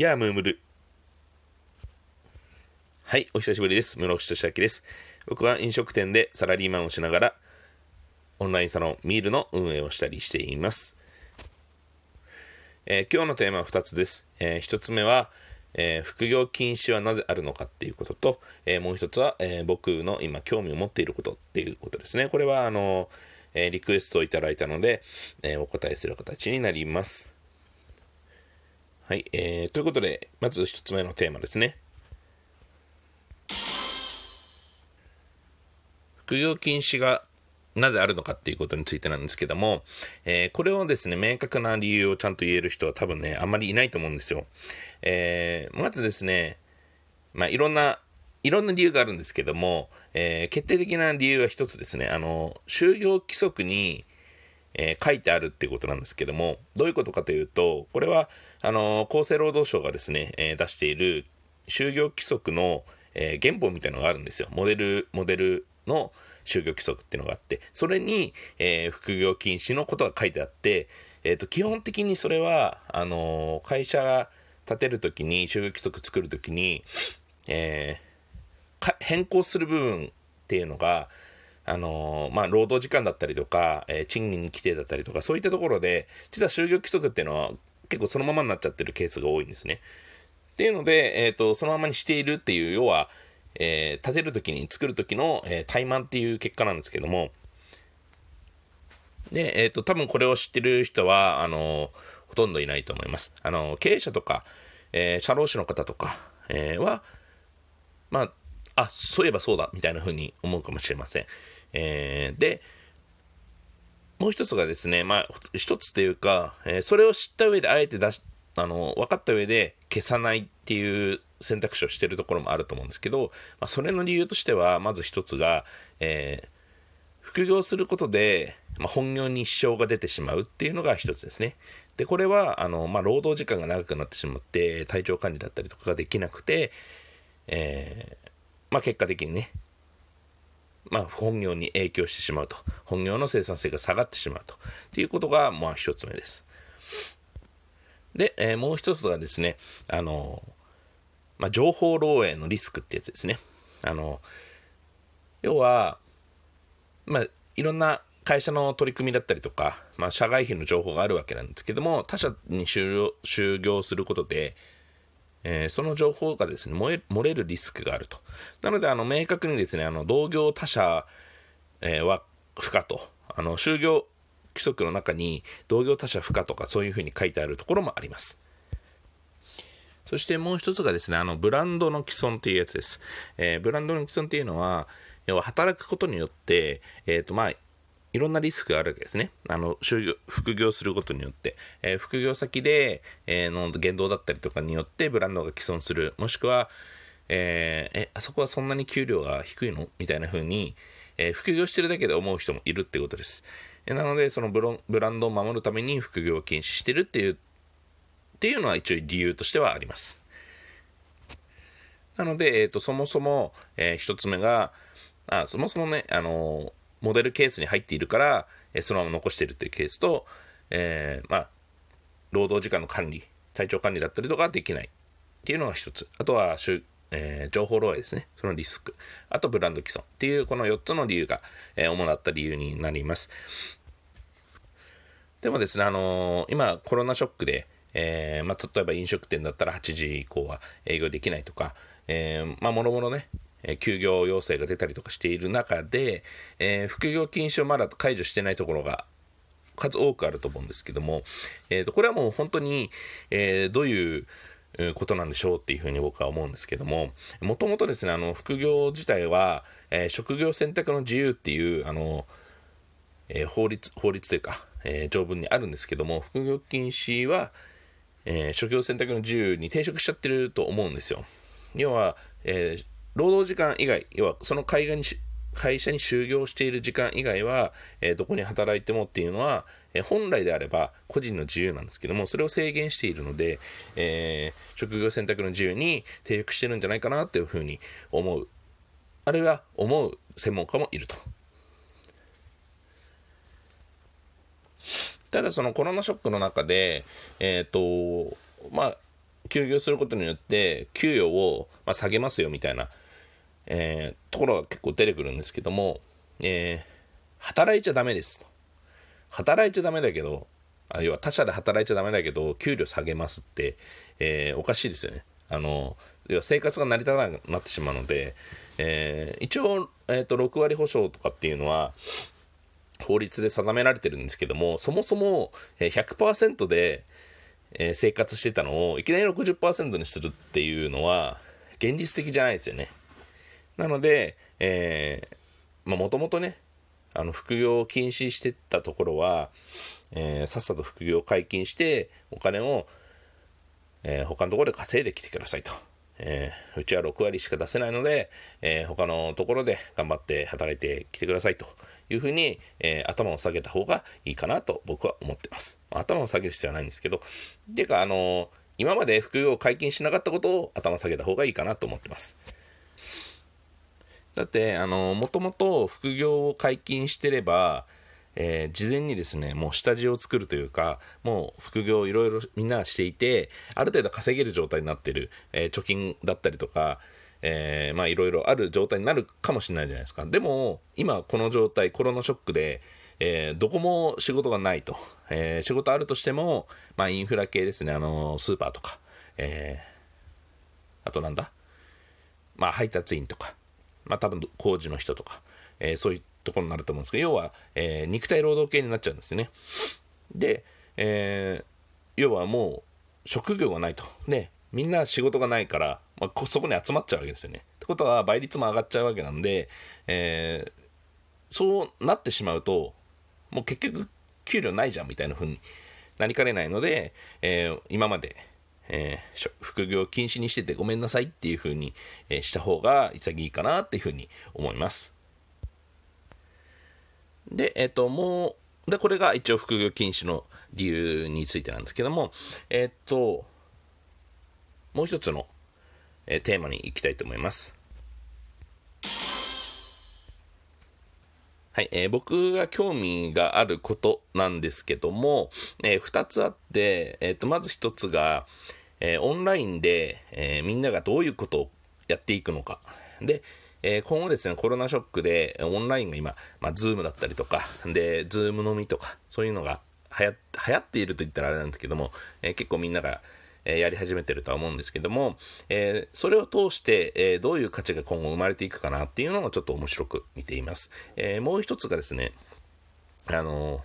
や、ムームル。はい、お久しぶりです。室伏俊明です。僕は飲食店でサラリーマンをしながら、オンラインサロンミールの運営をしたりしています。えー、今日のテーマは2つです。えー、1つ目は、えー、副業禁止はなぜあるのかっていうことと、えもう1つは、え僕の今興味を持っていることっていうことですね。これは、あの、えリクエストをいただいたので、えお答えする形になります。はい、えー、ということで、まず1つ目のテーマですね。副業禁止がなぜあるのかっていうことについてなんですけども、えー、これをですね、明確な理由をちゃんと言える人は多分ね、あんまりいないと思うんですよ。えー、まずですね、まあ、いろんな、いろんな理由があるんですけども、えー、決定的な理由は一つですね、あの、就業規則に、えー、書いてあるっていうことなんですけども、どういうことかというと、これは、あの、厚生労働省がですね、えー、出している就業規則の、え、原本みたいのがあるんですよ。モデル、モデルの就業規則っていうのがあって、それに、え副業禁止のことが書いてあって、えっ、と、基本的にそれは、あの会社が建てるときに、就業規則作るときに、え変更する部分っていうのが、あのまあ、労働時間だったりとか、えー、賃金規定だったりとか、そういったところで、実は就業規則っていうのは結構そのままになっちゃってるケースが多いんですね。っていうので、えっ、ー、と、そのままにしているっていう、要は、えー、建てるときに、作るときの、えー、怠慢っていう結果なんですけども、で、えっ、ー、と、多分これを知ってる人は、あのほとんどいないと思います。あの経営者とか、え社労士の方とか、えは、まあ、あ、そういえばそうだ、みたいな風に思うかもしれません。えー、で、もう一つがですね、まあ、一つというか、えー、それを知った上であえて出し、あの、分かった上で消さないっていう選択肢をしてるところもあると思うんですけど、まあ、それの理由としては、まず一つが、えー、副業することで、まあ、本業に支障が出てしまうっていうのが一つですね。で、これは、あの、まあ、労働時間が長くなってしまって、体調管理だったりとかができなくて、えー、まあ、結果的にね、まあ、本業に影響してしまうと。本業の生産性が下がってしまうと。っていうことが、まあ、一つ目です。で、えー、もう一つがですね、あの、まあ、情報漏洩のリスクってやつですね。あの、要は、まあ、いろんな会社の取り組みだったりとか、まあ、社外費の情報があるわけなんですけども、他社に就業することで、えー、その情報がですね漏れ、漏れるリスクがあると。なので、あの、明確にですね、あの、同業他社、えー、は不可と。あの、就業規則の中に同業他社不可とかそういうふうに書いてあるところもあります。そしてもう一つがですね、あの、ブランドの既存というやつです。えー、ブランドの既存っていうのは、要は働くことによって、えっ、ー、と、まあ、いろんなリスクがあるわけですね。あの、就業、副業することによって、えー、副業先で、えー、の言動だったりとかによってブランドが既存する。もしくは、えー、え、あそこはそんなに給料が低いの？みたいな風に、えー、副業してるだけで思う人もいるってことです。えなので、そのブロブランドを守るために副業を禁止してるっていう、っていうのは一応理由としてはあります。なので、えっ、ー、と、そもそも、えー、一つ目が、あ、そもそもね、あのモデルケースに入っているから、えそのまま残しているっていうケースと、えー、まあ、労働時間の管理、体調管理だったりとかできないっていうのが一つ。あとは、えー、情報漏洩ですね。そのリスク。あと、ブランド既存っていう、この4つの理由が、えー、主だった理由になります。でもですね、あのー、今、コロナショックで、えー、まあ、例えば飲食店だったら8時以降は営業できないとか、えー、まあ、もろもろね、え休業要請が出たりとかしている中で、えー、副業禁止をまだ解除してないところが数多くあると思うんですけども、えー、とこれはもう本当に、えー、どういうことなんでしょうっていうふうに僕は思うんですけども、もともとですね、あの、副業自体は、えー、職業選択の自由っていう、あの、え、法律、法律というか、え、条文にあるんですけども、副業禁止は、え職業選択の自由に抵触しちゃってると思うんですよ。要は、えー労働時間以外、要はその会社に会社に就業している時間以外は、えー、どこに働いてもっていうのは、えー、本来であれば個人の自由なんですけども、それを制限しているので、えー、職業選択の自由に抵触してるんじゃないかなっていうふうに思う。あるいは思う専門家もいると。ただそのコロナショックの中で、えっ、と、まあ、休業することによって給与を、まあ、下げますよみたいな、えー、ところが結構出てくるんですけども、えー、働いちゃダメですと。働いちゃダメだけど、あ要は他社で働いちゃダメだけど、給料下げますって、えー、おかしいですよね。あの、要は生活が成り立たなくなってしまうので、えー、一応、えーと、6割保証とかっていうのは、法律で定められてるんですけども、そもそも100%で、え、生活してたのをいきなり60%にするっていうのは現実的じゃないですよね。なので、えー、まあもともとね、あの副業を禁止してたところは、えー、さっさと副業を解禁してお金を、えー、他のところで稼いできてくださいと。えー、うちは6割しか出せないので、えー、他のところで頑張って働いてきてくださいというふうに、えー、頭を下げた方がいいかなと僕は思ってます。頭を下げる必要はないんですけど、ていうか、あの今まで副業を解禁しなかったことを頭下げた方がいいかなと思ってます。だって、あのもともと副業を解禁してれば、えー、事前にですね、もう下地を作るというか、もう副業をいろいろみんなしていて、ある程度稼げる状態になってる、えー、貯金だったりとか、え、まあいろいろある状態になるかもしれないじゃないですか。でも、今この状態、コロナショックで、え、どこも仕事がないと。え、仕事あるとしても、まあインフラ系ですね、あのスーパーとか、え、あとなんだ？まあ配達員とか、まあ多分工事の人とか、えー、そういったところになると思うんですけど、要は、えー、肉体労働系になっちゃうんですよね。で、えー、要はもう職業がないと。で、みんな仕事がないから、まあ、そこに集まっちゃうわけですよね。ってことは倍率も上がっちゃうわけなんで、えー、そうなってしまうと、もう結局給料ないじゃんみたいな風になりかねないので、えー、今まで、えー、副業禁止にしててごめんなさいっていう風に、えー、した方が潔いかなっていう風に思います。で、えっ、ー、と、もう、で、これが一応副業禁止の理由についてなんですけども、えっ、ー、と、もう一つの、えー、テーマに行きたいと思います。はい、えー、僕が興味があることなんですけども、えー、2つあって、えーと、まず1つが、えー、オンラインで、えー、みんながどういうことをやっていくのか。で、えー、今後ですね、コロナショックでオンラインが今、まあ、 Zoom だったりとか、で、 Zoom 飲みとか、そういうのが流行流行っていると言ったらあれなんですけども、えー、結構みんなが、えー、やり始めてるとは思うんですけども、えそれを通して、えどういう価値が今後生まれていくかなっていうのをちょっと面白く見ています。えもう一つがですね、あの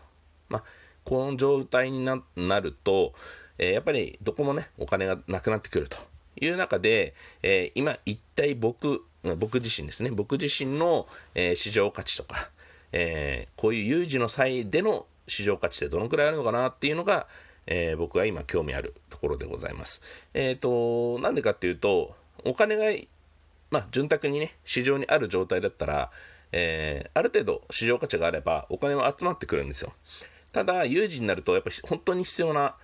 まあ、この状態になると、えやっぱりどこもね、お金がなくなってくるという中で、え今一体僕僕自身ですね、僕自身の、え、市場価値とか、え、こういう有事の際での市場価値ってどのくらいあるのかなっていうのが、え、僕が今興味あるところでございます。えっ、と、なんでかっていうと、お金が、まあ、潤沢にね、市場にある状態だったら、えある程度市場価値があればお金は集まってくるんですよ。ただ、有事になると、やっぱり本当に必要な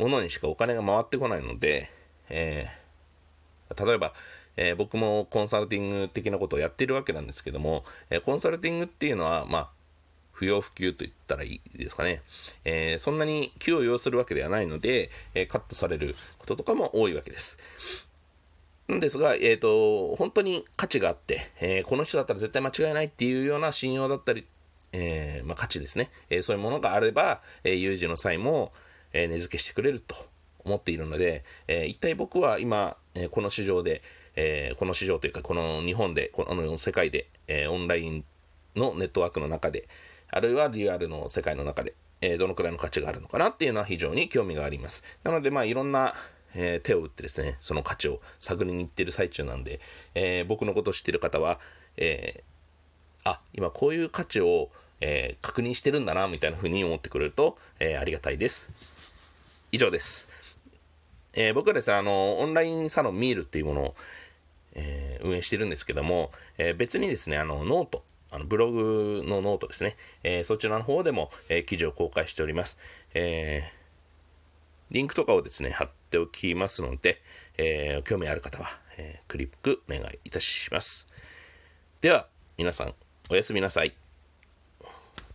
ものにしかお金が回ってこないので、え例えば、えー、僕もコンサルティング的なことをやってるわけなんですけども、えー、コンサルティングっていうのは、まあ、不要不急と言ったらいいですかね。え、そんなに急を要するわけではないので、えカットされることとかも多いわけです。んですが、えっ、と、本当に価値があって、え、この人だったら絶対間違いないっていうような信用だったり、え、まあ、価値ですね、えそういうものがあれば、え有事の際も、え値付けしてくれると思っているので、え一体僕は今、えこの市場で、えー、この市場というか、この日本で、この世界で、えー、オンラインのネットワークの中で、あるいはリアルの世界の中で、えー、どのくらいの価値があるのかなっていうのは非常に興味があります。なので、まあ、いろんな、えー、手を打ってですね、その価値を探りに行ってる最中なんで、えー、僕のことを知ってる方は、えー、あ、今こういう価値を、えー、確認してるんだな、みたいな風に思ってくれると、えー、ありがたいです。以上です。えー、僕はですね、あの、オンラインサロンミールっていうものを、えー、運営してるんですけども、えー、別にですね、あの、 note、あのブログのノートですね、えそちらの方でも、え記事を公開しております。えリンクとかをですね、貼っておきますので、え興味ある方は、えクリックお願いいたします。では、皆さん、おやすみなさい。